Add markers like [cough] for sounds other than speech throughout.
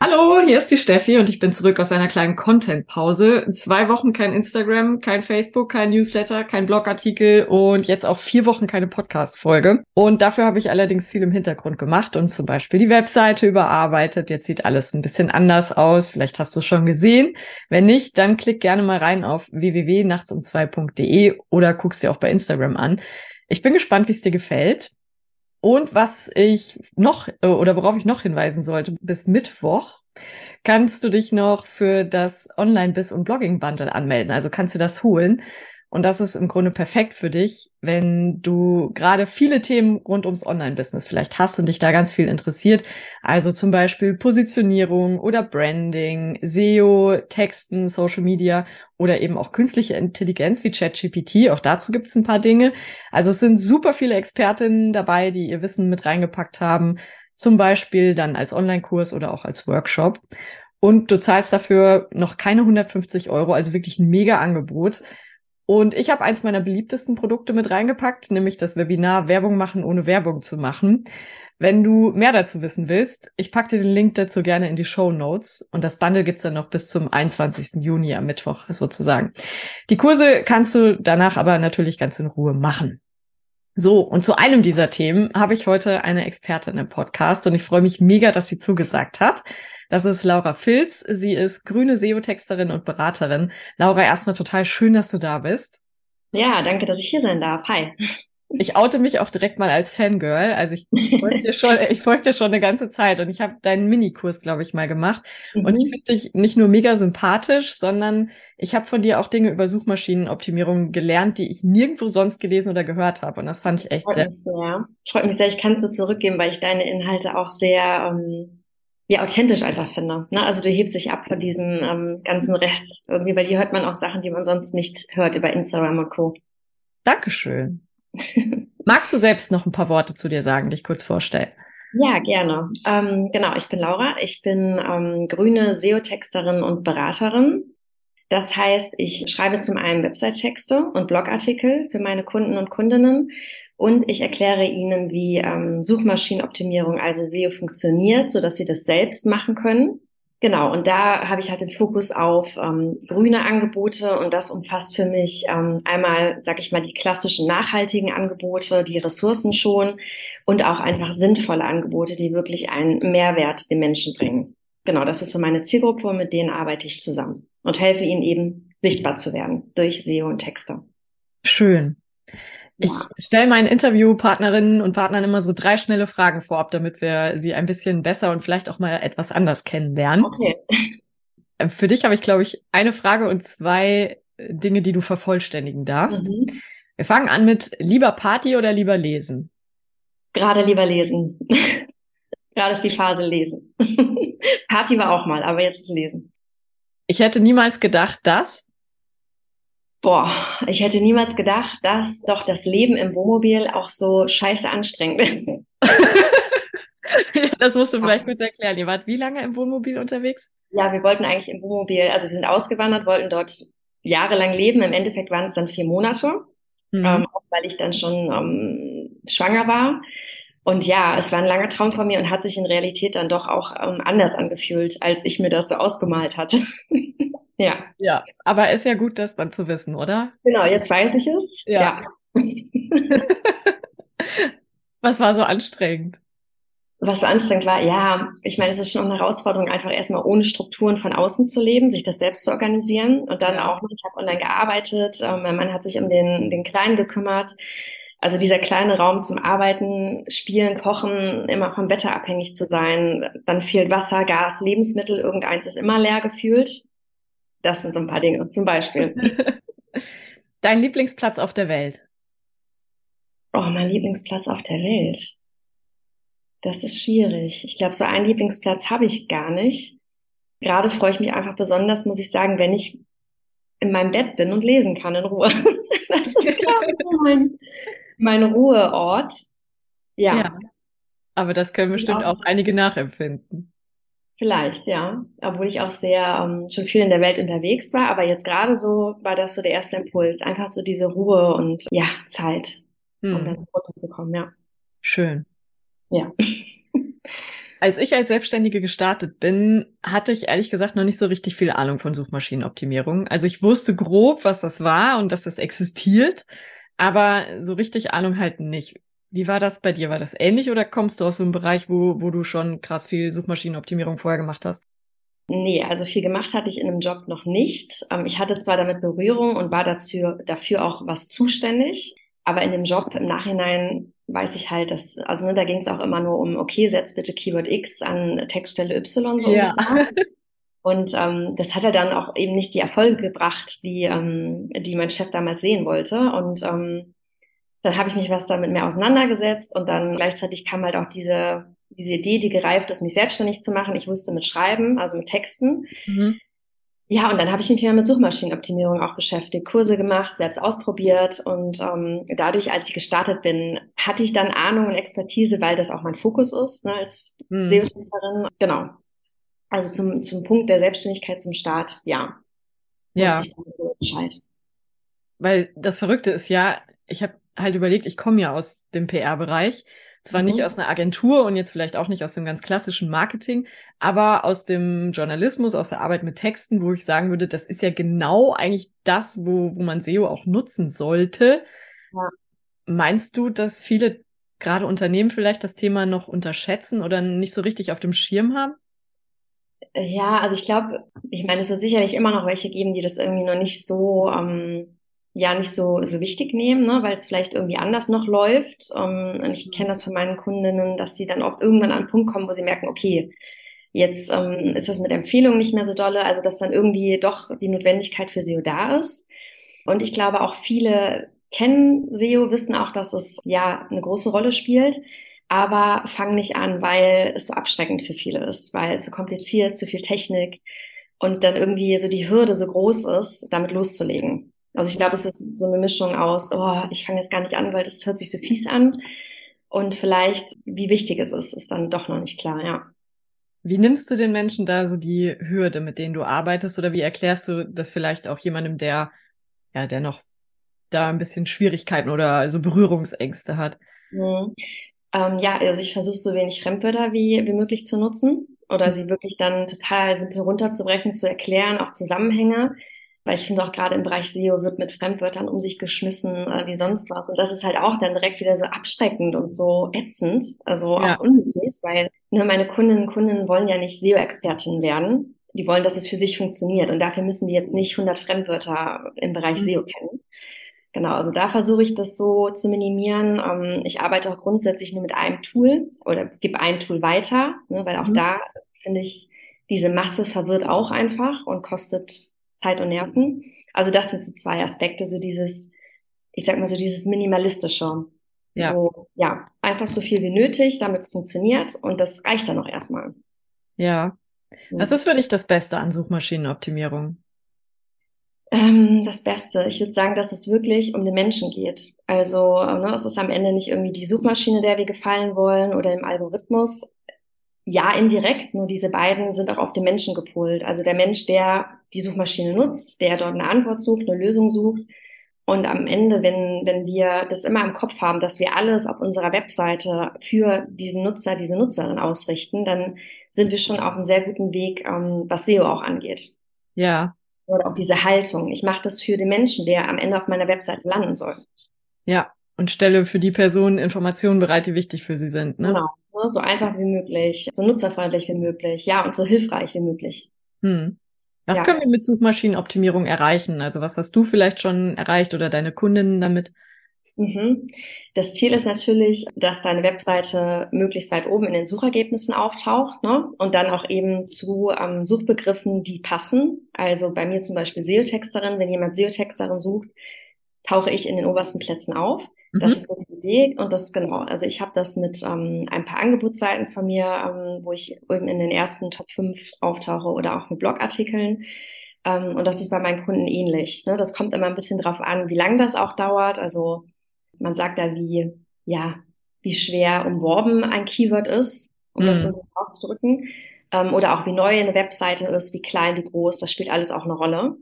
Hallo, hier ist die Steffi und ich bin zurück aus einer kleinen Content-Pause. Zwei Wochen kein Instagram, kein Facebook, kein Newsletter, kein Blogartikel und jetzt auch vier Wochen keine Podcast-Folge. Und dafür habe ich allerdings viel im Hintergrund gemacht und zum Beispiel die Webseite überarbeitet. Jetzt sieht alles ein bisschen anders aus. Vielleicht hast du es schon gesehen. Wenn nicht, dann klick gerne mal rein auf www.nachtsum2.de oder guckst dir auch bei Instagram an. Ich bin gespannt, wie es dir gefällt. Und was ich noch äh, oder worauf ich noch hinweisen sollte, bis Mittwoch kannst du dich noch für das Online-Biss und Blogging-Bundle anmelden. Also kannst du das holen. Und das ist im Grunde perfekt für dich, wenn du gerade viele Themen rund ums Online-Business vielleicht hast und dich da ganz viel interessiert. Also zum Beispiel Positionierung oder Branding, SEO, Texten, Social Media oder eben auch künstliche Intelligenz wie ChatGPT. Auch dazu gibt es ein paar Dinge. Also es sind super viele Expertinnen dabei, die ihr Wissen mit reingepackt haben. Zum Beispiel dann als Online-Kurs oder auch als Workshop. Und du zahlst dafür noch keine 150 Euro, also wirklich ein mega Angebot. Und ich habe eins meiner beliebtesten Produkte mit reingepackt, nämlich das Webinar Werbung machen, ohne Werbung zu machen. Wenn du mehr dazu wissen willst, ich packe dir den Link dazu gerne in die Show Notes und das Bundle gibt's dann noch bis zum 21. Juni am Mittwoch sozusagen. Die Kurse kannst du danach aber natürlich ganz in Ruhe machen. So, und zu einem dieser Themen habe ich heute eine Expertin im Podcast und ich freue mich mega, dass sie zugesagt hat. Das ist Laura Filz. Sie ist grüne SEO-Texterin und Beraterin. Laura, erstmal total schön, dass du da bist. Ja, danke, dass ich hier sein darf. Hi. Ich oute mich auch direkt mal als Fangirl. Also ich folge dir schon, ich folge dir schon eine ganze Zeit und ich habe deinen Minikurs, glaube ich, mal gemacht. Mhm. Und ich mhm. finde dich nicht nur mega sympathisch, sondern ich habe von dir auch Dinge über Suchmaschinenoptimierung gelernt, die ich nirgendwo sonst gelesen oder gehört habe. Und das fand ich echt Freut sehr. Mich sehr. Freut mich sehr. Ich kann es so zurückgeben, weil ich deine Inhalte auch sehr ähm, ja, authentisch einfach finde. Ne? Also du hebst dich ab von diesem ähm, ganzen Rest irgendwie, weil hier hört man auch Sachen, die man sonst nicht hört über Instagram und Co. Dankeschön. Magst du selbst noch ein paar Worte zu dir sagen, dich kurz vorstellen? Ja, gerne. Ähm, genau, ich bin Laura. Ich bin ähm, grüne SEO-Texterin und Beraterin. Das heißt, ich schreibe zum einen Website-Texte und Blogartikel für meine Kunden und Kundinnen und ich erkläre Ihnen, wie ähm, Suchmaschinenoptimierung, also SEO, funktioniert, so dass Sie das selbst machen können. Genau, und da habe ich halt den Fokus auf ähm, grüne Angebote und das umfasst für mich ähm, einmal, sag ich mal, die klassischen nachhaltigen Angebote, die Ressourcen schon und auch einfach sinnvolle Angebote, die wirklich einen Mehrwert den Menschen bringen. Genau, das ist so meine Zielgruppe mit denen arbeite ich zusammen und helfe ihnen eben sichtbar zu werden durch SEO und Texte. Schön. Ich stelle meinen Interviewpartnerinnen und Partnern immer so drei schnelle Fragen vorab, damit wir sie ein bisschen besser und vielleicht auch mal etwas anders kennenlernen. Okay. Äh, für dich habe ich, glaube ich, eine Frage und zwei Dinge, die du vervollständigen darfst. Mhm. Wir fangen an mit lieber Party oder lieber lesen? Gerade lieber lesen. [laughs] Gerade ist die Phase lesen. [laughs] Party war auch mal, aber jetzt lesen. Ich hätte niemals gedacht, dass Boah, ich hätte niemals gedacht, dass doch das Leben im Wohnmobil auch so scheiße anstrengend ist. [laughs] das musst du vielleicht kurz erklären. Ihr wart wie lange im Wohnmobil unterwegs? Ja, wir wollten eigentlich im Wohnmobil, also wir sind ausgewandert, wollten dort jahrelang leben. Im Endeffekt waren es dann vier Monate, mhm. ähm, weil ich dann schon ähm, schwanger war. Und ja, es war ein langer Traum von mir und hat sich in Realität dann doch auch ähm, anders angefühlt, als ich mir das so ausgemalt hatte. [laughs] Ja. Ja, aber ist ja gut, das dann zu wissen, oder? Genau, jetzt weiß ich es. Ja. ja. [laughs] Was war so anstrengend? Was so anstrengend war, ja, ich meine, es ist schon eine Herausforderung, einfach erstmal ohne Strukturen von außen zu leben, sich das selbst zu organisieren und dann auch, ich habe online gearbeitet, äh, mein Mann hat sich um den, den Kleinen gekümmert. Also dieser kleine Raum zum Arbeiten, Spielen, Kochen, immer vom Wetter abhängig zu sein, dann fehlt Wasser, Gas, Lebensmittel, irgendeins ist immer leer gefühlt. Das sind so ein paar Dinge, zum Beispiel. [laughs] Dein Lieblingsplatz auf der Welt? Oh, mein Lieblingsplatz auf der Welt. Das ist schwierig. Ich glaube, so einen Lieblingsplatz habe ich gar nicht. Gerade freue ich mich einfach besonders, muss ich sagen, wenn ich in meinem Bett bin und lesen kann in Ruhe. [laughs] Das ist, glaube ich, so mein, mein Ruheort. Ja. ja. Aber das können bestimmt auch, auch einige nachempfinden. Vielleicht, ja. Obwohl ich auch sehr ähm, schon viel in der Welt unterwegs war, aber jetzt gerade so war das so der erste Impuls. Einfach so diese Ruhe und ja, Zeit, hm. um dann runterzukommen, ja. Schön. Ja. [laughs] Als ich als Selbstständige gestartet bin, hatte ich ehrlich gesagt noch nicht so richtig viel Ahnung von Suchmaschinenoptimierung. Also ich wusste grob, was das war und dass das existiert, aber so richtig Ahnung halt nicht. Wie war das bei dir? War das ähnlich oder kommst du aus so einem Bereich, wo, wo du schon krass viel Suchmaschinenoptimierung vorher gemacht hast? Nee, also viel gemacht hatte ich in einem Job noch nicht. Ähm, ich hatte zwar damit Berührung und war dazu, dafür auch was zuständig, aber in dem Job im Nachhinein weiß ich halt, dass, also ne, da ging es auch immer nur um, okay, setz bitte Keyword X an Textstelle Y so. Ja. Und ähm, das hat er dann auch eben nicht die Erfolge gebracht, die, ähm, die mein Chef damals sehen wollte. Und ähm, dann habe ich mich was damit mehr auseinandergesetzt und dann gleichzeitig kam halt auch diese, diese Idee, die gereift ist, mich selbstständig zu machen. Ich wusste mit Schreiben, also mit Texten. Mhm. Ja, und dann habe ich mich mehr mit Suchmaschinenoptimierung auch beschäftigt, Kurse gemacht, selbst ausprobiert und ähm, dadurch, als ich gestartet bin, hatte ich dann Ahnung und Expertise, weil das auch mein Fokus ist ne, als mhm. SEO-Texterin. Genau. Also zum, zum Punkt der Selbstständigkeit zum Start, ja. Ja. Weil das Verrückte ist ja, ich habe halt überlegt, ich komme ja aus dem PR-Bereich zwar mhm. nicht aus einer Agentur und jetzt vielleicht auch nicht aus dem ganz klassischen Marketing, aber aus dem Journalismus, aus der Arbeit mit Texten, wo ich sagen würde, das ist ja genau eigentlich das, wo, wo man SEO auch nutzen sollte. Ja. Meinst du, dass viele gerade Unternehmen vielleicht das Thema noch unterschätzen oder nicht so richtig auf dem Schirm haben? Ja, also ich glaube, ich meine, es wird sicherlich immer noch welche geben, die das irgendwie noch nicht so ähm, ja nicht so, so wichtig nehmen, ne, weil es vielleicht irgendwie anders noch läuft. Ähm, und ich kenne das von meinen Kundinnen, dass die dann auch irgendwann an einen Punkt kommen, wo sie merken, okay, jetzt ähm, ist das mit Empfehlungen nicht mehr so dolle, also dass dann irgendwie doch die Notwendigkeit für SEO da ist. Und ich glaube auch viele kennen SEO, wissen auch, dass es ja eine große Rolle spielt, aber fangen nicht an, weil es so abschreckend für viele ist, weil zu kompliziert, zu viel Technik und dann irgendwie so die Hürde so groß ist, damit loszulegen. Also ich glaube, es ist so eine Mischung aus, oh, ich fange jetzt gar nicht an, weil das hört sich so fies an. Und vielleicht, wie wichtig es ist, ist dann doch noch nicht klar, ja. Wie nimmst du den Menschen da so die Hürde, mit denen du arbeitest? Oder wie erklärst du das vielleicht auch jemandem, der, ja, der noch da ein bisschen Schwierigkeiten oder so Berührungsängste hat? Mhm. Ähm, ja, also ich versuche so wenig Fremdwörter wie, wie möglich zu nutzen oder sie wirklich dann total simpel runterzubrechen, zu erklären, auch Zusammenhänge weil ich finde auch gerade im Bereich SEO wird mit Fremdwörtern um sich geschmissen äh, wie sonst was. Und das ist halt auch dann direkt wieder so abschreckend und so ätzend, also ja. auch unnötig, weil nur meine Kundinnen und Kunden wollen ja nicht SEO-Expertinnen werden. Die wollen, dass es für sich funktioniert. Und dafür müssen die jetzt nicht 100 Fremdwörter im Bereich mhm. SEO kennen. Genau, also da versuche ich das so zu minimieren. Ähm, ich arbeite auch grundsätzlich nur mit einem Tool oder gebe ein Tool weiter, ne, weil auch mhm. da finde ich, diese Masse verwirrt auch einfach und kostet Zeit und Nerven. Also das sind so zwei Aspekte, so dieses, ich sag mal so dieses minimalistische. Ja. So, ja, einfach so viel wie nötig, damit es funktioniert und das reicht dann auch erstmal. Ja. Was ist für dich das Beste an Suchmaschinenoptimierung? Ähm, das Beste. Ich würde sagen, dass es wirklich um den Menschen geht. Also ne, es ist am Ende nicht irgendwie die Suchmaschine, der wir gefallen wollen oder im Algorithmus, ja, indirekt, nur diese beiden sind auch auf den Menschen gepolt. Also der Mensch, der die Suchmaschine nutzt, der dort eine Antwort sucht, eine Lösung sucht. Und am Ende, wenn, wenn wir das immer im Kopf haben, dass wir alles auf unserer Webseite für diesen Nutzer, diese Nutzerin ausrichten, dann sind wir schon auf einem sehr guten Weg, ähm, was SEO auch angeht. Ja. Oder auch diese Haltung. Ich mache das für den Menschen, der am Ende auf meiner Webseite landen soll. Ja, und stelle für die Person Informationen bereit, die wichtig für sie sind. Ne? Genau. Ne? So einfach wie möglich, so nutzerfreundlich wie möglich, ja, und so hilfreich wie möglich. Hm. Was ja. können wir mit Suchmaschinenoptimierung erreichen? Also was hast du vielleicht schon erreicht oder deine Kundinnen damit? Mhm. Das Ziel ist natürlich, dass deine Webseite möglichst weit oben in den Suchergebnissen auftaucht ne? und dann auch eben zu ähm, Suchbegriffen, die passen. Also bei mir zum Beispiel SEO-Texterin. Wenn jemand SEO-Texterin sucht, tauche ich in den obersten Plätzen auf. Mhm. Das ist so die Idee und das genau. Also ich habe das mit ähm, ein paar Angebotsseiten von mir, ähm, wo ich eben in den ersten Top 5 auftauche oder auch mit Blogartikeln. Ähm, und das ist bei meinen Kunden ähnlich. Ne? Das kommt immer ein bisschen drauf an, wie lange das auch dauert. Also man sagt da, wie, ja, wie schwer umworben ein Keyword ist, um mhm. das so auszudrücken. Ähm, oder auch wie neu eine Webseite ist, wie klein, wie groß, das spielt alles auch eine Rolle.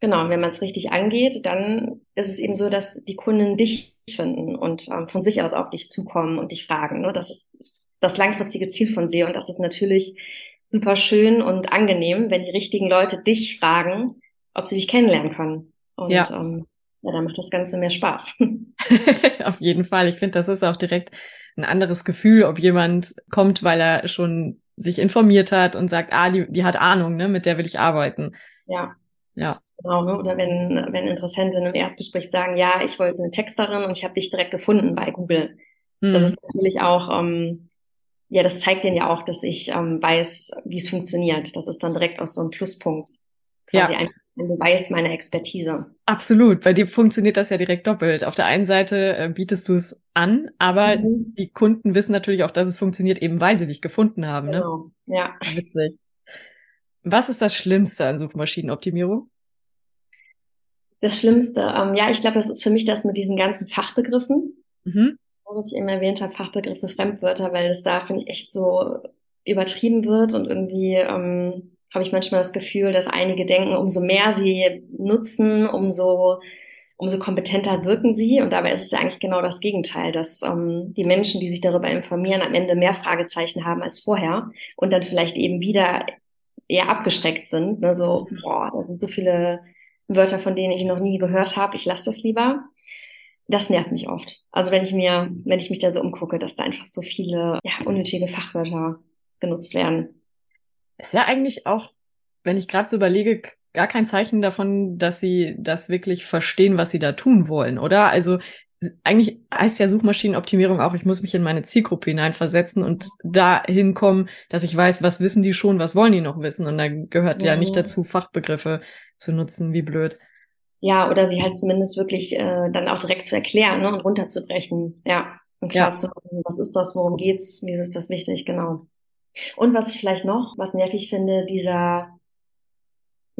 Genau, und wenn man es richtig angeht, dann ist es eben so, dass die Kunden dich finden und ähm, von sich aus auf dich zukommen und dich fragen. Ne? Das ist das langfristige Ziel von SEO und das ist natürlich super schön und angenehm, wenn die richtigen Leute dich fragen, ob sie dich kennenlernen können. Und ja. Ähm, ja, dann macht das Ganze mehr Spaß. [laughs] [laughs] Auf jeden Fall. Ich finde, das ist auch direkt ein anderes Gefühl, ob jemand kommt, weil er schon sich informiert hat und sagt, ah, die, die hat Ahnung, ne, mit der will ich arbeiten. Ja. Ja. Genau, ne? Oder wenn, wenn Interessenten im Erstgespräch sagen, ja, ich wollte eine Texterin und ich habe dich direkt gefunden bei Google. Mhm. Das ist natürlich auch, ähm, ja, das zeigt denen ja auch, dass ich ähm, weiß, wie es funktioniert. Das ist dann direkt auch so ein Pluspunkt. Quasi ja. einfach ein Beweis meiner Expertise. Absolut. Bei dir funktioniert das ja direkt doppelt. Auf der einen Seite äh, bietest du es an, aber mhm. die Kunden wissen natürlich auch, dass es funktioniert, eben weil sie dich gefunden haben. Ne? Genau. Ja. Witzig. Was ist das Schlimmste an Suchmaschinenoptimierung? Das Schlimmste, ähm, ja, ich glaube, das ist für mich das mit diesen ganzen Fachbegriffen. Mhm. Was ich eben erwähnt habe, Fachbegriffe, Fremdwörter, weil es da, finde ich, echt so übertrieben wird und irgendwie ähm, habe ich manchmal das Gefühl, dass einige denken, umso mehr sie nutzen, umso umso kompetenter wirken sie. Und dabei ist es ja eigentlich genau das Gegenteil, dass ähm, die Menschen, die sich darüber informieren, am Ende mehr Fragezeichen haben als vorher und dann vielleicht eben wieder eher abgeschreckt sind. Ne? So, boah, da sind so viele Wörter, von denen ich noch nie gehört habe, ich lasse das lieber. Das nervt mich oft. Also wenn ich mir, wenn ich mich da so umgucke, dass da einfach so viele ja, unnötige Fachwörter genutzt werden. Ist ja eigentlich auch, wenn ich gerade so überlege, gar kein Zeichen davon, dass sie das wirklich verstehen, was sie da tun wollen, oder? Also eigentlich heißt ja Suchmaschinenoptimierung auch, ich muss mich in meine Zielgruppe hineinversetzen und dahin kommen, dass ich weiß, was wissen die schon, was wollen die noch wissen. Und da gehört ja, ja nicht dazu, Fachbegriffe zu nutzen, wie blöd. Ja, oder sie halt zumindest wirklich äh, dann auch direkt zu erklären ne, und runterzubrechen. Ja, und klar ja. zu machen, was ist das, worum geht's, wieso ist das wichtig, genau. Und was ich vielleicht noch, was nervig finde, dieser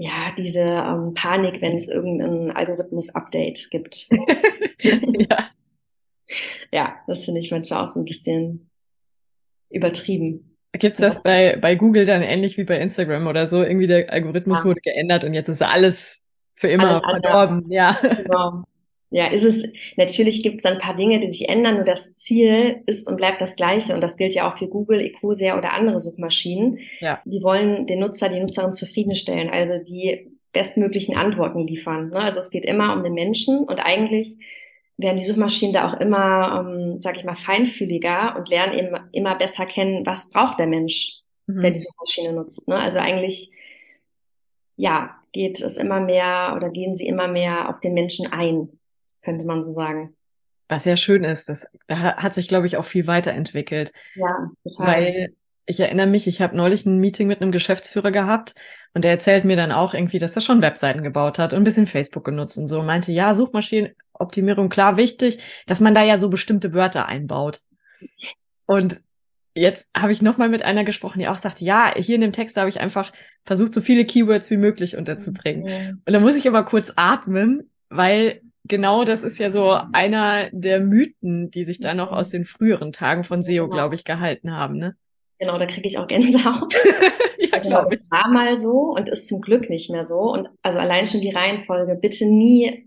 ja, diese ähm, Panik, wenn es irgendein Algorithmus-Update gibt. [laughs] ja. ja, das finde ich manchmal auch so ein bisschen übertrieben. Gibt's das bei, bei Google dann ähnlich wie bei Instagram oder so? Irgendwie der Algorithmus ja. wurde geändert und jetzt ist alles für immer alles verdorben. Ja. Genau. Ja, ist es, natürlich gibt es ein paar Dinge, die sich ändern, nur das Ziel ist und bleibt das gleiche. Und das gilt ja auch für Google, Ecosia oder andere Suchmaschinen. Ja. Die wollen den Nutzer, die Nutzerin zufriedenstellen, also die bestmöglichen Antworten liefern. Ne? Also es geht immer um den Menschen und eigentlich werden die Suchmaschinen da auch immer, ähm, sag ich mal, feinfühliger und lernen eben immer besser kennen, was braucht der Mensch, mhm. der die Suchmaschine nutzt. Ne? Also eigentlich, ja, geht es immer mehr oder gehen sie immer mehr auf den Menschen ein könnte man so sagen. Was ja schön ist, das hat sich, glaube ich, auch viel weiterentwickelt. Ja, total. Weil ich erinnere mich, ich habe neulich ein Meeting mit einem Geschäftsführer gehabt und der erzählt mir dann auch irgendwie, dass er schon Webseiten gebaut hat und ein bisschen Facebook genutzt und so. Und meinte, ja, Suchmaschinenoptimierung, klar, wichtig, dass man da ja so bestimmte Wörter einbaut. Und jetzt habe ich nochmal mit einer gesprochen, die auch sagte, ja, hier in dem Text habe ich einfach versucht, so viele Keywords wie möglich unterzubringen. Und da muss ich immer kurz atmen, weil genau das ist ja so einer der Mythen, die sich da noch aus den früheren Tagen von SEO, genau. glaube ich, gehalten haben. Ne? Genau, da kriege ich auch Gänsehaut. [laughs] ja, genau, das war mal so und ist zum Glück nicht mehr so. Und also allein schon die Reihenfolge, bitte nie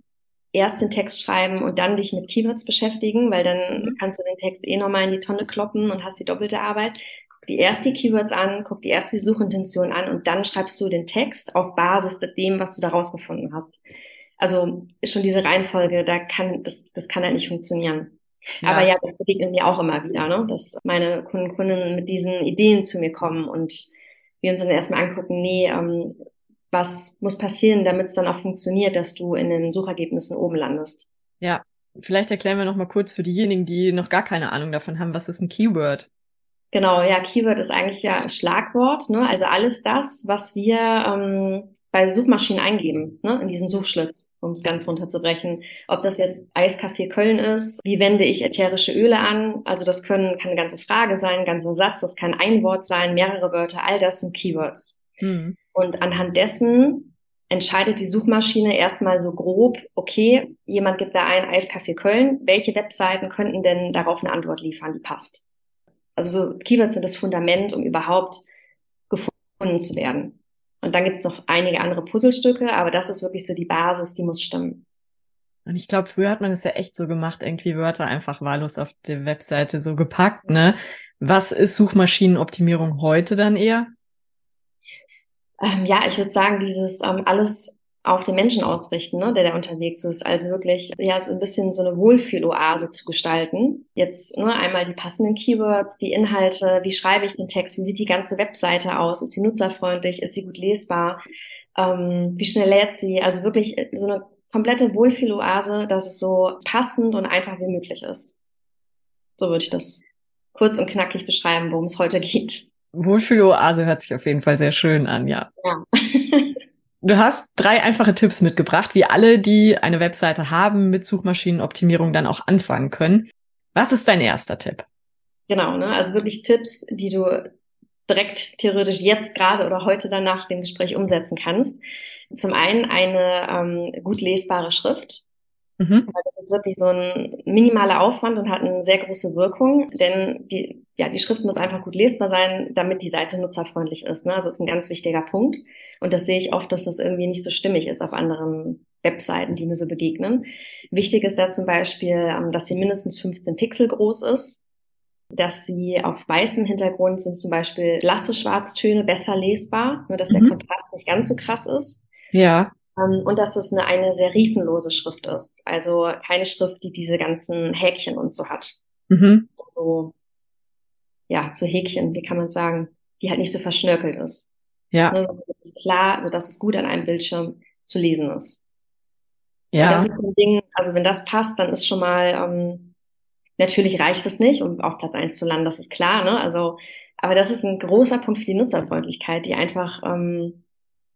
erst den Text schreiben und dann dich mit Keywords beschäftigen, weil dann mhm. kannst du den Text eh nochmal in die Tonne kloppen und hast die doppelte Arbeit. Guck dir erst die Keywords an, guck dir erst die Suchintention an und dann schreibst du den Text auf Basis dem, was du da rausgefunden hast. Also ist schon diese Reihenfolge, da kann, das, das kann halt nicht funktionieren. Ja. Aber ja, das begegnet mir auch immer wieder, ne? dass meine Kunden, Kunden mit diesen Ideen zu mir kommen und wir uns dann erstmal angucken, nee, ähm, was muss passieren, damit es dann auch funktioniert, dass du in den Suchergebnissen oben landest. Ja, vielleicht erklären wir noch mal kurz für diejenigen, die noch gar keine Ahnung davon haben, was ist ein Keyword? Genau, ja, Keyword ist eigentlich ja ein Schlagwort, ne? also alles das, was wir ähm, bei Suchmaschinen eingeben, ne, in diesen Suchschlitz, um es ganz runterzubrechen. Ob das jetzt Eiskaffee Köln ist, wie wende ich ätherische Öle an? Also das können, kann eine ganze Frage sein, ein ganzer Satz, das kann ein Wort sein, mehrere Wörter, all das sind Keywords. Mhm. Und anhand dessen entscheidet die Suchmaschine erstmal so grob, okay, jemand gibt da ein Eiskaffee Köln, welche Webseiten könnten denn darauf eine Antwort liefern, die passt? Also so Keywords sind das Fundament, um überhaupt gefunden zu werden. Und dann gibt's noch einige andere Puzzlestücke, aber das ist wirklich so die Basis, die muss stimmen. Und ich glaube, früher hat man es ja echt so gemacht, irgendwie Wörter einfach wahllos auf der Webseite so gepackt, ne? Was ist Suchmaschinenoptimierung heute dann eher? Ähm, ja, ich würde sagen, dieses ähm, alles auf den Menschen ausrichten, ne, der da unterwegs ist. Also wirklich, ja, so ein bisschen so eine Wohlfühloase zu gestalten. Jetzt nur ne, einmal die passenden Keywords, die Inhalte, wie schreibe ich den Text, wie sieht die ganze Webseite aus, ist sie nutzerfreundlich, ist sie gut lesbar, ähm, wie schnell lädt sie, also wirklich so eine komplette Wohlfühloase, dass es so passend und einfach wie möglich ist. So würde ich das kurz und knackig beschreiben, worum es heute geht. Wohlfühloase hört sich auf jeden Fall sehr schön an, ja. Ja. [laughs] Du hast drei einfache Tipps mitgebracht, wie alle, die eine Webseite haben, mit Suchmaschinenoptimierung dann auch anfangen können. Was ist dein erster Tipp? Genau, ne? also wirklich Tipps, die du direkt theoretisch jetzt gerade oder heute dann nach dem Gespräch umsetzen kannst. Zum einen eine ähm, gut lesbare Schrift. Mhm. Das ist wirklich so ein minimaler Aufwand und hat eine sehr große Wirkung, denn die, ja, die Schrift muss einfach gut lesbar sein, damit die Seite nutzerfreundlich ist. Ne? Also das ist ein ganz wichtiger Punkt. Und das sehe ich oft, dass das irgendwie nicht so stimmig ist auf anderen Webseiten, die mir so begegnen. Wichtig ist da zum Beispiel, ähm, dass sie mindestens 15 Pixel groß ist, dass sie auf weißem Hintergrund sind zum Beispiel blasse Schwarztöne besser lesbar, nur dass mhm. der Kontrast nicht ganz so krass ist. Ja. Ähm, und dass es eine, eine serifenlose Schrift ist. Also keine Schrift, die diese ganzen Häkchen und so hat. Mhm. So, ja, so Häkchen, wie kann man sagen, die halt nicht so verschnörkelt ist. Ja. Ne, so klar, so dass es gut an einem Bildschirm zu lesen ist. Ja. Und das ist so ein Ding, also wenn das passt, dann ist schon mal, ähm, natürlich reicht es nicht, um auf Platz eins zu landen, das ist klar, ne? Also, aber das ist ein großer Punkt für die Nutzerfreundlichkeit, die einfach, ähm,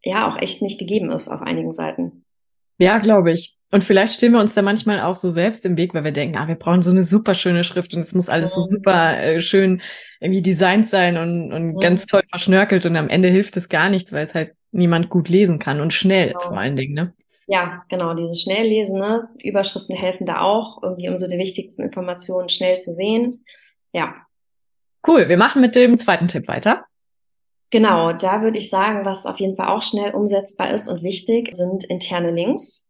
ja, auch echt nicht gegeben ist auf einigen Seiten. Ja, glaube ich. Und vielleicht stehen wir uns da manchmal auch so selbst im Weg, weil wir denken, ah, wir brauchen so eine super schöne Schrift und es muss alles so super äh, schön irgendwie designt sein und, und ja. ganz toll verschnörkelt und am Ende hilft es gar nichts, weil es halt niemand gut lesen kann und schnell genau. vor allen Dingen, ne? Ja, genau, dieses Schnelllesen, ne? Überschriften helfen da auch, irgendwie um so die wichtigsten Informationen schnell zu sehen. Ja. Cool, wir machen mit dem zweiten Tipp weiter. Genau, da würde ich sagen, was auf jeden Fall auch schnell umsetzbar ist und wichtig, sind interne Links.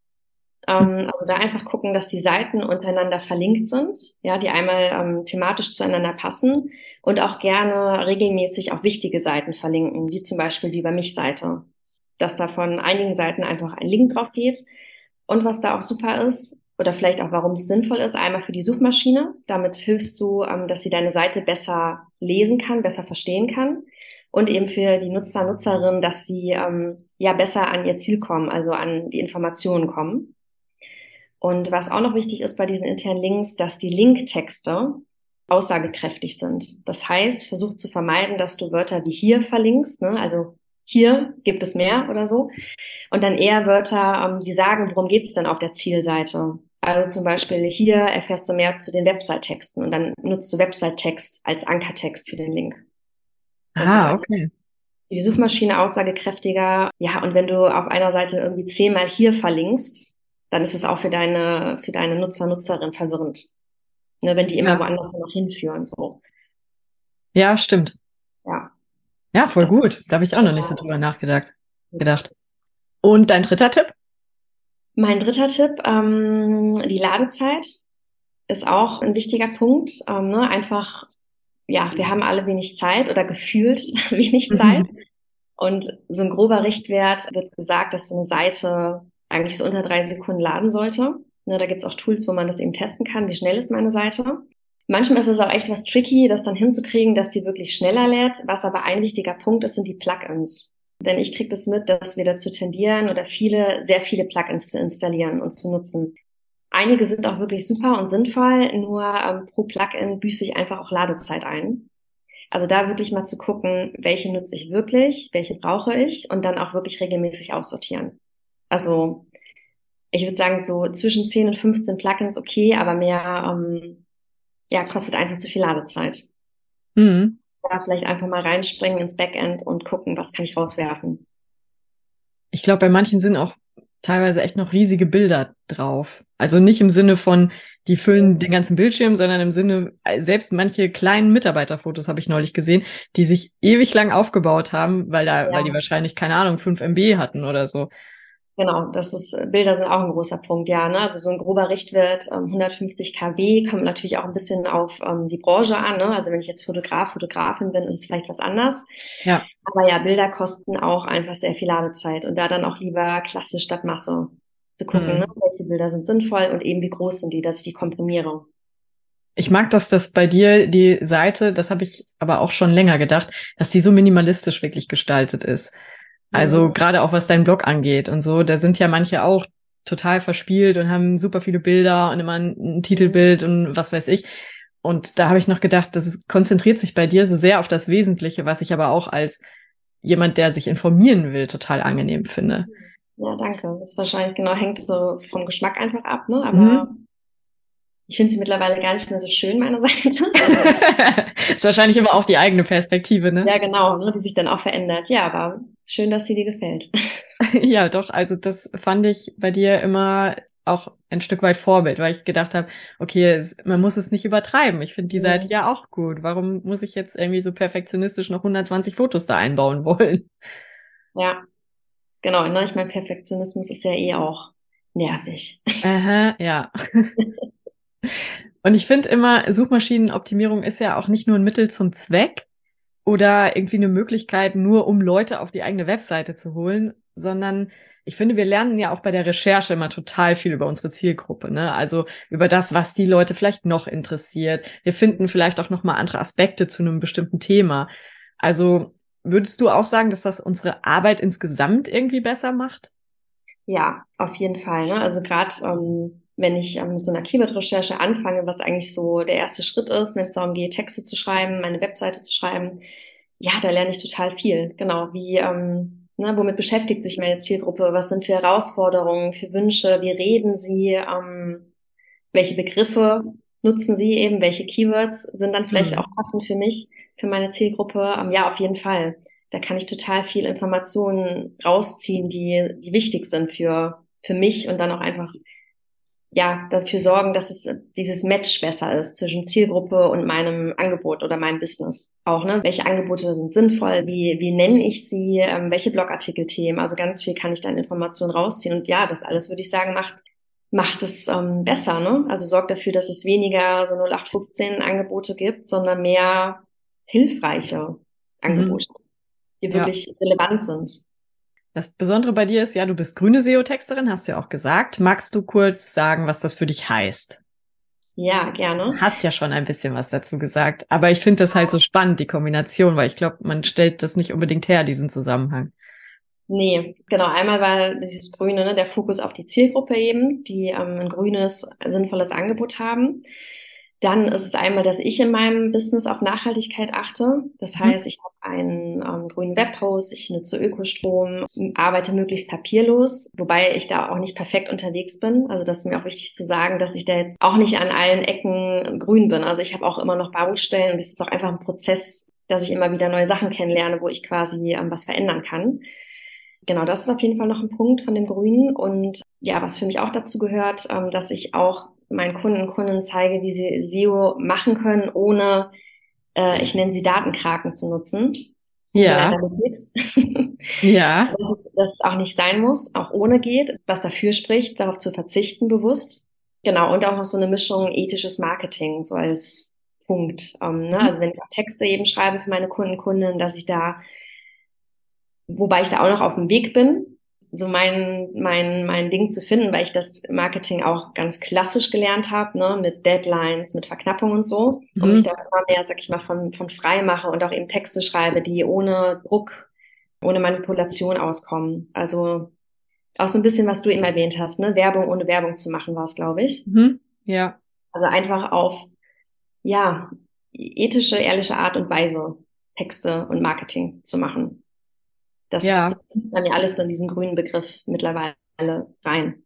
Ähm, also da einfach gucken, dass die Seiten untereinander verlinkt sind, ja, die einmal ähm, thematisch zueinander passen und auch gerne regelmäßig auch wichtige Seiten verlinken, wie zum Beispiel die Über mich Seite, dass da von einigen Seiten einfach ein Link drauf geht. Und was da auch super ist, oder vielleicht auch warum es sinnvoll ist, einmal für die Suchmaschine. Damit hilfst du, ähm, dass sie deine Seite besser lesen kann, besser verstehen kann. Und eben für die Nutzer, Nutzerinnen, dass sie ähm, ja besser an ihr Ziel kommen, also an die Informationen kommen. Und was auch noch wichtig ist bei diesen internen Links, dass die Linktexte aussagekräftig sind. Das heißt, versuch zu vermeiden, dass du Wörter wie hier verlinkst, ne? also hier gibt es mehr oder so, und dann eher Wörter, ähm, die sagen, worum geht's denn auf der Zielseite. Also zum Beispiel hier erfährst du mehr zu den Website-Texten und dann nutzt du Website-Text als Ankertext für den Link. Das ah, okay. Die Suchmaschine aussagekräftiger. Ja, und wenn du auf einer Seite irgendwie zehnmal hier verlinkst, dann ist es auch für deine, für deine Nutzer, Nutzerin verwirrend. Ne, wenn die immer ja. woanders noch hinführen, so. Ja, stimmt. Ja. Ja, voll gut. Da habe ich auch noch nicht so drüber nachgedacht. Gedacht. Und dein dritter Tipp? Mein dritter Tipp, ähm, die Ladezeit ist auch ein wichtiger Punkt. Ähm, ne? Einfach, ja, wir haben alle wenig Zeit oder gefühlt [laughs] wenig Zeit. Mhm. Und so ein grober Richtwert wird gesagt, dass so eine Seite eigentlich so unter drei Sekunden laden sollte. Ne, da gibt's auch Tools, wo man das eben testen kann, wie schnell ist meine Seite. Manchmal ist es auch echt was tricky, das dann hinzukriegen, dass die wirklich schneller lädt. Was aber ein wichtiger Punkt ist, sind die Plugins. Denn ich kriege das mit, dass wir dazu tendieren oder viele, sehr viele Plugins zu installieren und zu nutzen. Einige sind auch wirklich super und sinnvoll, nur ähm, pro Plugin büße ich einfach auch Ladezeit ein. Also da wirklich mal zu gucken, welche nutze ich wirklich, welche brauche ich und dann auch wirklich regelmäßig aussortieren. Also ich würde sagen, so zwischen 10 und 15 Plugins okay, aber mehr ähm, ja, kostet einfach zu viel Ladezeit. Mhm. Da vielleicht einfach mal reinspringen ins Backend und gucken, was kann ich rauswerfen. Ich glaube, bei manchen sind auch teilweise echt noch riesige Bilder drauf. Also nicht im Sinne von, die füllen den ganzen Bildschirm, sondern im Sinne, selbst manche kleinen Mitarbeiterfotos habe ich neulich gesehen, die sich ewig lang aufgebaut haben, weil da, ja. weil die wahrscheinlich, keine Ahnung, 5 MB hatten oder so. Genau, das ist, Bilder sind auch ein großer Punkt, ja. Ne? Also so ein grober Richtwert, ähm, 150 kW, kommt natürlich auch ein bisschen auf ähm, die Branche an. Ne? Also wenn ich jetzt Fotograf, Fotografin bin, ist es vielleicht was anders. Ja. Aber ja, Bilder kosten auch einfach sehr viel Ladezeit und da dann auch lieber Klasse statt Masse zu gucken, mhm. ne? welche Bilder sind sinnvoll und eben wie groß sind die, dass ich die komprimiere. Ich mag, dass das bei dir die Seite, das habe ich aber auch schon länger gedacht, dass die so minimalistisch wirklich gestaltet ist. Also mhm. gerade auch was dein Blog angeht und so, da sind ja manche auch total verspielt und haben super viele Bilder und immer ein, ein Titelbild und was weiß ich. Und da habe ich noch gedacht, das ist, konzentriert sich bei dir so sehr auf das Wesentliche, was ich aber auch als jemand, der sich informieren will, total angenehm finde. Ja, danke. Das ist wahrscheinlich genau hängt so vom Geschmack einfach ab, ne? Aber mhm. Ich finde sie mittlerweile gar nicht mehr so schön, meine [laughs] Seite. ist wahrscheinlich immer auch die eigene Perspektive, ne? Ja, genau, ne? die sich dann auch verändert. Ja, aber Schön, dass sie dir gefällt. [laughs] ja, doch. Also das fand ich bei dir immer auch ein Stück weit Vorbild, weil ich gedacht habe, okay, es, man muss es nicht übertreiben. Ich finde die Seite ja auch gut. Warum muss ich jetzt irgendwie so perfektionistisch noch 120 Fotos da einbauen wollen? Ja, genau. Ne? Ich meine, Perfektionismus ist ja eh auch nervig. Aha, ja. [laughs] Und ich finde immer, Suchmaschinenoptimierung ist ja auch nicht nur ein Mittel zum Zweck, oder irgendwie eine Möglichkeit, nur um Leute auf die eigene Webseite zu holen, sondern ich finde, wir lernen ja auch bei der Recherche immer total viel über unsere Zielgruppe, ne? Also über das, was die Leute vielleicht noch interessiert. Wir finden vielleicht auch noch mal andere Aspekte zu einem bestimmten Thema. Also würdest du auch sagen, dass das unsere Arbeit insgesamt irgendwie besser macht? Ja, auf jeden Fall. Ne? Also gerade ähm, wenn ich ähm, mit so einer Keyword-Recherche anfange, was eigentlich so der erste Schritt ist, wenn es darum geht, Texte zu schreiben, meine Webseite zu schreiben, ja, da lerne ich total viel. Genau, wie, ähm, ne, womit beschäftigt sich meine Zielgruppe? Was sind für Herausforderungen, für Wünsche? Wie reden sie? Ähm, welche Begriffe nutzen sie eben? Welche Keywords sind dann vielleicht mhm. auch passend für mich, für meine Zielgruppe? Ähm, ja, auf jeden Fall. Da kann ich total viel Informationen rausziehen, die, die wichtig sind für, für mich und dann auch einfach ja, dafür sorgen, dass es dieses Match besser ist zwischen Zielgruppe und meinem Angebot oder meinem Business. Auch, ne? Welche Angebote sind sinnvoll? Wie, wie nenne ich sie? Ähm, welche Blogartikelthemen? Also ganz viel kann ich da in Informationen rausziehen. Und ja, das alles würde ich sagen, macht, macht es ähm, besser, ne? Also sorgt dafür, dass es weniger so 0815 Angebote gibt, sondern mehr hilfreiche mhm. Angebote, mhm. die wirklich ja. relevant sind. Das Besondere bei dir ist ja, du bist grüne SEO-Texterin, hast du ja auch gesagt. Magst du kurz sagen, was das für dich heißt? Ja, gerne. Du hast ja schon ein bisschen was dazu gesagt. Aber ich finde das halt so spannend, die Kombination, weil ich glaube, man stellt das nicht unbedingt her, diesen Zusammenhang. Nee, genau. Einmal war dieses Grüne, ne, der Fokus auf die Zielgruppe eben, die ähm, ein grünes, sinnvolles Angebot haben. Dann ist es einmal, dass ich in meinem Business auf Nachhaltigkeit achte. Das mhm. heißt, ich habe einen ähm, grünen Webhost, ich nutze Ökostrom, arbeite möglichst papierlos, wobei ich da auch nicht perfekt unterwegs bin. Also das ist mir auch wichtig zu sagen, dass ich da jetzt auch nicht an allen Ecken grün bin. Also ich habe auch immer noch Baustellen und es ist auch einfach ein Prozess, dass ich immer wieder neue Sachen kennenlerne, wo ich quasi ähm, was verändern kann. Genau, das ist auf jeden Fall noch ein Punkt von dem Grünen. Und ja, was für mich auch dazu gehört, ähm, dass ich auch meinen Kunden und Kunden zeige, wie sie SEO machen können, ohne, äh, ich nenne sie Datenkraken zu nutzen. Ja. [laughs] ja. Dass es, dass es auch nicht sein muss, auch ohne geht, was dafür spricht, darauf zu verzichten bewusst. Genau, und auch noch so eine Mischung ethisches Marketing, so als Punkt. Ähm, ne? Also wenn ich auch Texte eben schreibe für meine Kunden, Kunden, dass ich da, wobei ich da auch noch auf dem Weg bin, so mein, mein, mein Ding zu finden, weil ich das Marketing auch ganz klassisch gelernt habe, ne, mit Deadlines, mit Verknappung und so. Mhm. Und mich da immer mehr, sag ich mal, von, von frei mache und auch eben Texte schreibe, die ohne Druck, ohne Manipulation auskommen. Also auch so ein bisschen, was du eben erwähnt hast, ne? Werbung ohne Werbung zu machen, war es, glaube ich. Mhm. Ja. Also einfach auf, ja, ethische, ehrliche Art und Weise, Texte und Marketing zu machen. Das, ja. das kommt bei mir alles so in diesen grünen Begriff mittlerweile rein.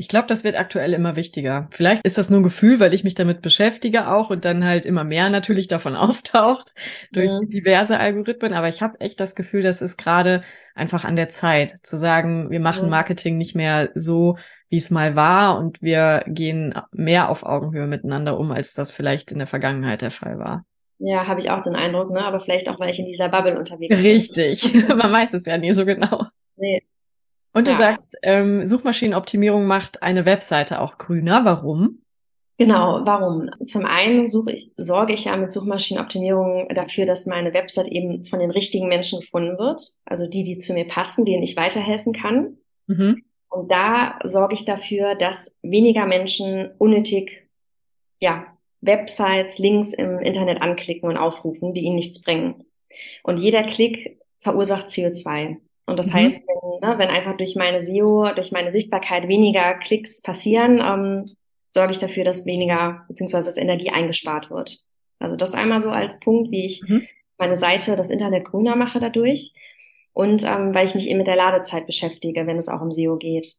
Ich glaube, das wird aktuell immer wichtiger. Vielleicht ist das nur ein Gefühl, weil ich mich damit beschäftige auch und dann halt immer mehr natürlich davon [laughs] auftaucht durch ja. diverse Algorithmen. Aber ich habe echt das Gefühl, das ist gerade einfach an der Zeit zu sagen, wir machen Marketing nicht mehr so, wie es mal war und wir gehen mehr auf Augenhöhe miteinander um, als das vielleicht in der Vergangenheit der Fall war. Ja, habe ich auch den Eindruck, ne? Aber vielleicht auch, weil ich in dieser Bubble unterwegs bin. Richtig. [laughs] Man weiß es ja nie so genau. Nee. Und du ja. sagst, ähm, Suchmaschinenoptimierung macht eine Webseite auch grüner. Warum? Genau, warum? Zum einen suche ich, sorge ich ja mit Suchmaschinenoptimierung dafür, dass meine Website eben von den richtigen Menschen gefunden wird. Also die, die zu mir passen, denen ich weiterhelfen kann. Mhm. Und da sorge ich dafür, dass weniger Menschen unnötig, ja, Websites, Links im Internet anklicken und aufrufen, die ihnen nichts bringen. Und jeder Klick verursacht CO2. Und das mhm. heißt, wenn, ne, wenn einfach durch meine SEO, durch meine Sichtbarkeit weniger Klicks passieren, ähm, sorge ich dafür, dass weniger beziehungsweise dass Energie eingespart wird. Also das einmal so als Punkt, wie ich mhm. meine Seite, das Internet grüner mache dadurch. Und ähm, weil ich mich eben mit der Ladezeit beschäftige, wenn es auch um SEO geht.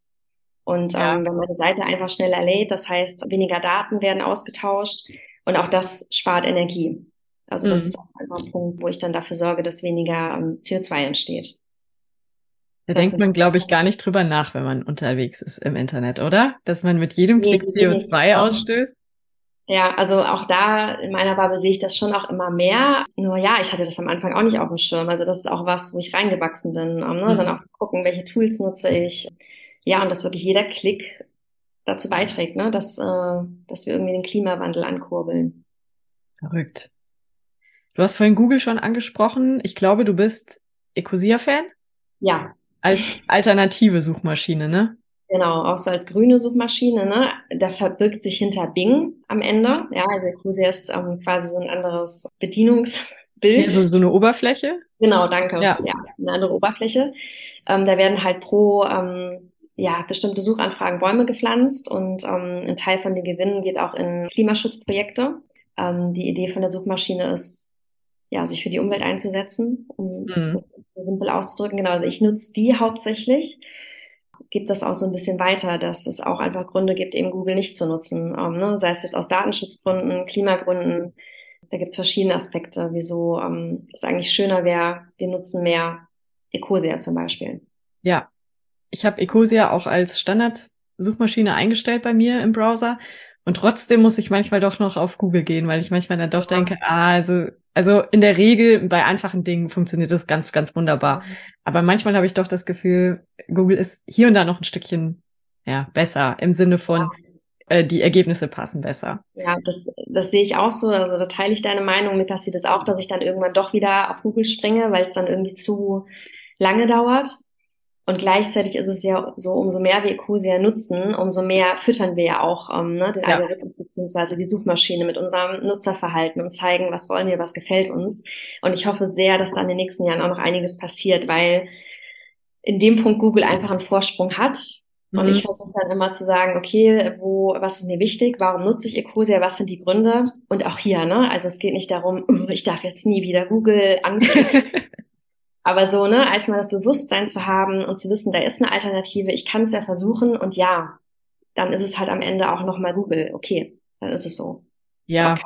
Und ja. ähm, wenn meine Seite einfach schneller lädt, das heißt, weniger Daten werden ausgetauscht und auch das spart Energie. Also das mhm. ist auch einfach ein Punkt, wo ich dann dafür sorge, dass weniger ähm, CO2 entsteht. Da das denkt man, glaube ich, gar nicht drüber nach, wenn man unterwegs ist im Internet, oder? Dass man mit jedem Klick nee, CO2 nee, ausstößt. Ja, also auch da in meiner Bubble sehe ich das schon auch immer mehr. Nur ja, ich hatte das am Anfang auch nicht auf dem Schirm. Also das ist auch was, wo ich reingewachsen bin. Ne? Mhm. Dann auch zu gucken, welche Tools nutze ich. Ja, und dass wirklich jeder Klick dazu beiträgt, ne? dass, äh, dass wir irgendwie den Klimawandel ankurbeln. Verrückt. Du hast vorhin Google schon angesprochen. Ich glaube, du bist Ecosia-Fan? Ja. Als alternative Suchmaschine, ne? Genau, auch so als grüne Suchmaschine, ne? Da verbirgt sich hinter Bing am Ende. Ja, also Ecosia ist ähm, quasi so ein anderes Bedienungsbild. Ja, so, so eine Oberfläche? Genau, danke. Ja, ja eine andere Oberfläche. Ähm, da werden halt pro ähm, ja, bestimmte Suchanfragen Bäume gepflanzt und ähm, ein Teil von den Gewinnen geht auch in Klimaschutzprojekte. Ähm, die Idee von der Suchmaschine ist, ja, sich für die Umwelt einzusetzen, um mhm. das so simpel auszudrücken. Genau, also ich nutze die hauptsächlich gibt das auch so ein bisschen weiter, dass es auch einfach Gründe gibt, eben Google nicht zu nutzen. Ähm, ne? Sei es jetzt aus Datenschutzgründen, Klimagründen. Da gibt es verschiedene Aspekte, wieso ähm, es eigentlich schöner wäre, wir nutzen mehr Ecosia zum Beispiel. Ja, ich habe Ecosia auch als Standard-Suchmaschine eingestellt bei mir im Browser. Und trotzdem muss ich manchmal doch noch auf Google gehen, weil ich manchmal dann doch denke, ah, also also in der Regel bei einfachen Dingen funktioniert das ganz, ganz wunderbar. Mhm. Aber manchmal habe ich doch das Gefühl, Google ist hier und da noch ein Stückchen ja, besser im Sinne von, äh, die Ergebnisse passen besser. Ja, das, das sehe ich auch so. Also da teile ich deine Meinung. Mir passiert es das auch, dass ich dann irgendwann doch wieder auf Google springe, weil es dann irgendwie zu lange dauert. Und gleichzeitig ist es ja so, umso mehr wir Ecosia nutzen, umso mehr füttern wir ja auch ähm, ne, den ja. Algorithmus beziehungsweise die Suchmaschine mit unserem Nutzerverhalten und zeigen, was wollen wir, was gefällt uns. Und ich hoffe sehr, dass da in den nächsten Jahren auch noch einiges passiert, weil in dem Punkt Google einfach einen Vorsprung hat. Und mhm. ich versuche dann immer zu sagen, okay, wo, was ist mir wichtig? Warum nutze ich Ecosia? Was sind die Gründe? Und auch hier, ne? Also es geht nicht darum, [laughs] ich darf jetzt nie wieder Google anklicken. [laughs] Aber so, ne, als mal das Bewusstsein zu haben und zu wissen, da ist eine Alternative, ich kann es ja versuchen und ja, dann ist es halt am Ende auch nochmal Google. Okay, dann ist es so. Ja. Okay.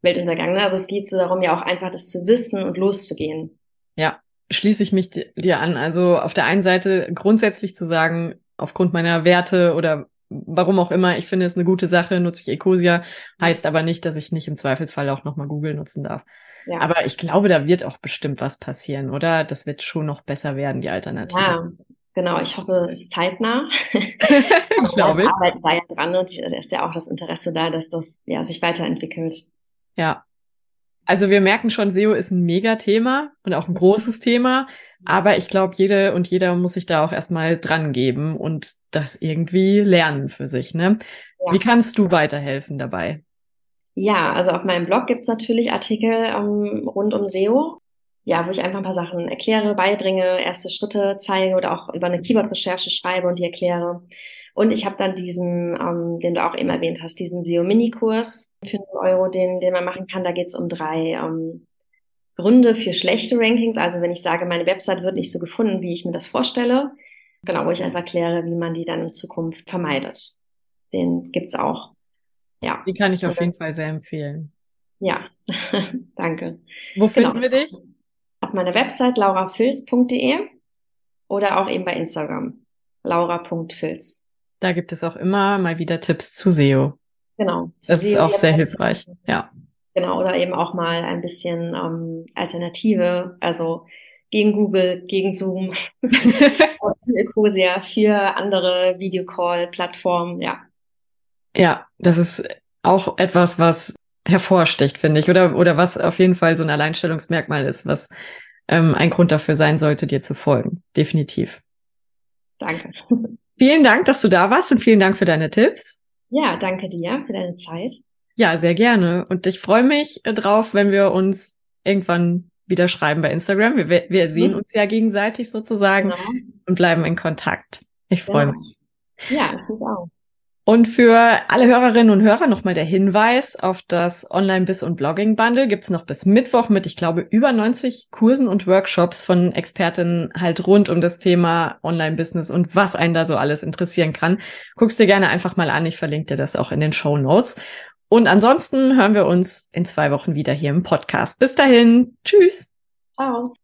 Weltuntergang, ne? Also es geht so darum, ja auch einfach das zu wissen und loszugehen. Ja, schließe ich mich dir an. Also auf der einen Seite grundsätzlich zu sagen, aufgrund meiner Werte oder warum auch immer, ich finde es eine gute Sache, nutze ich Ecosia, heißt aber nicht, dass ich nicht im Zweifelsfall auch nochmal Google nutzen darf. Ja. Aber ich glaube, da wird auch bestimmt was passieren, oder? Das wird schon noch besser werden, die Alternative. Ja, genau. Ich hoffe, es ist zeitnah. glaube [laughs] ich. Arbeiten da ja dran und da ist ja auch das Interesse da, dass das ja sich weiterentwickelt. Ja. Also wir merken schon, SEO ist ein Megathema und auch ein großes Thema. Aber ich glaube, jede und jeder muss sich da auch erstmal dran geben und das irgendwie lernen für sich. Ne? Ja. Wie kannst du weiterhelfen dabei? Ja, also auf meinem Blog gibt's natürlich Artikel ähm, rund um SEO, ja, wo ich einfach ein paar Sachen erkläre, beibringe, erste Schritte zeige oder auch über eine Keyword-Recherche schreibe und die erkläre. Und ich habe dann diesen, ähm, den du auch eben erwähnt hast, diesen SEO-Mini-Kurs für 0 Euro, den, den man machen kann. Da geht es um drei ähm, Gründe für schlechte Rankings. Also wenn ich sage, meine Website wird nicht so gefunden, wie ich mir das vorstelle. Genau, wo ich einfach kläre, wie man die dann in Zukunft vermeidet. Den gibt's auch. Ja. Die kann ich auf jeden Fall sehr empfehlen. Ja, [laughs] danke. Wo finden genau. wir dich? Auf meiner Website laurafilz.de oder auch eben bei Instagram laura.filz. Da gibt es auch immer mal wieder Tipps zu SEO. Genau. Das ist auch sehr hilfreich, ja. Genau, oder eben auch mal ein bisschen ähm, Alternative, also gegen Google, gegen Zoom, [laughs] für Ecosia, für andere Videocall-Plattformen, ja. Ja, das ist auch etwas, was hervorsticht, finde ich, oder, oder was auf jeden Fall so ein Alleinstellungsmerkmal ist, was ähm, ein Grund dafür sein sollte, dir zu folgen. Definitiv. Danke. Vielen Dank, dass du da warst und vielen Dank für deine Tipps. Ja, danke dir für deine Zeit. Ja, sehr gerne. Und ich freue mich drauf, wenn wir uns irgendwann wieder schreiben bei Instagram. Wir, wir sehen mhm. uns ja gegenseitig sozusagen genau. und bleiben in Kontakt. Ich freue ja. mich. Ja, ich mich auch. Und für alle Hörerinnen und Hörer nochmal der Hinweis auf das Online-Biss- und Blogging-Bundle gibt's noch bis Mittwoch mit, ich glaube, über 90 Kursen und Workshops von Expertinnen halt rund um das Thema Online-Business und was einen da so alles interessieren kann. Guck's dir gerne einfach mal an. Ich verlinke dir das auch in den Show Notes. Und ansonsten hören wir uns in zwei Wochen wieder hier im Podcast. Bis dahin. Tschüss. Ciao.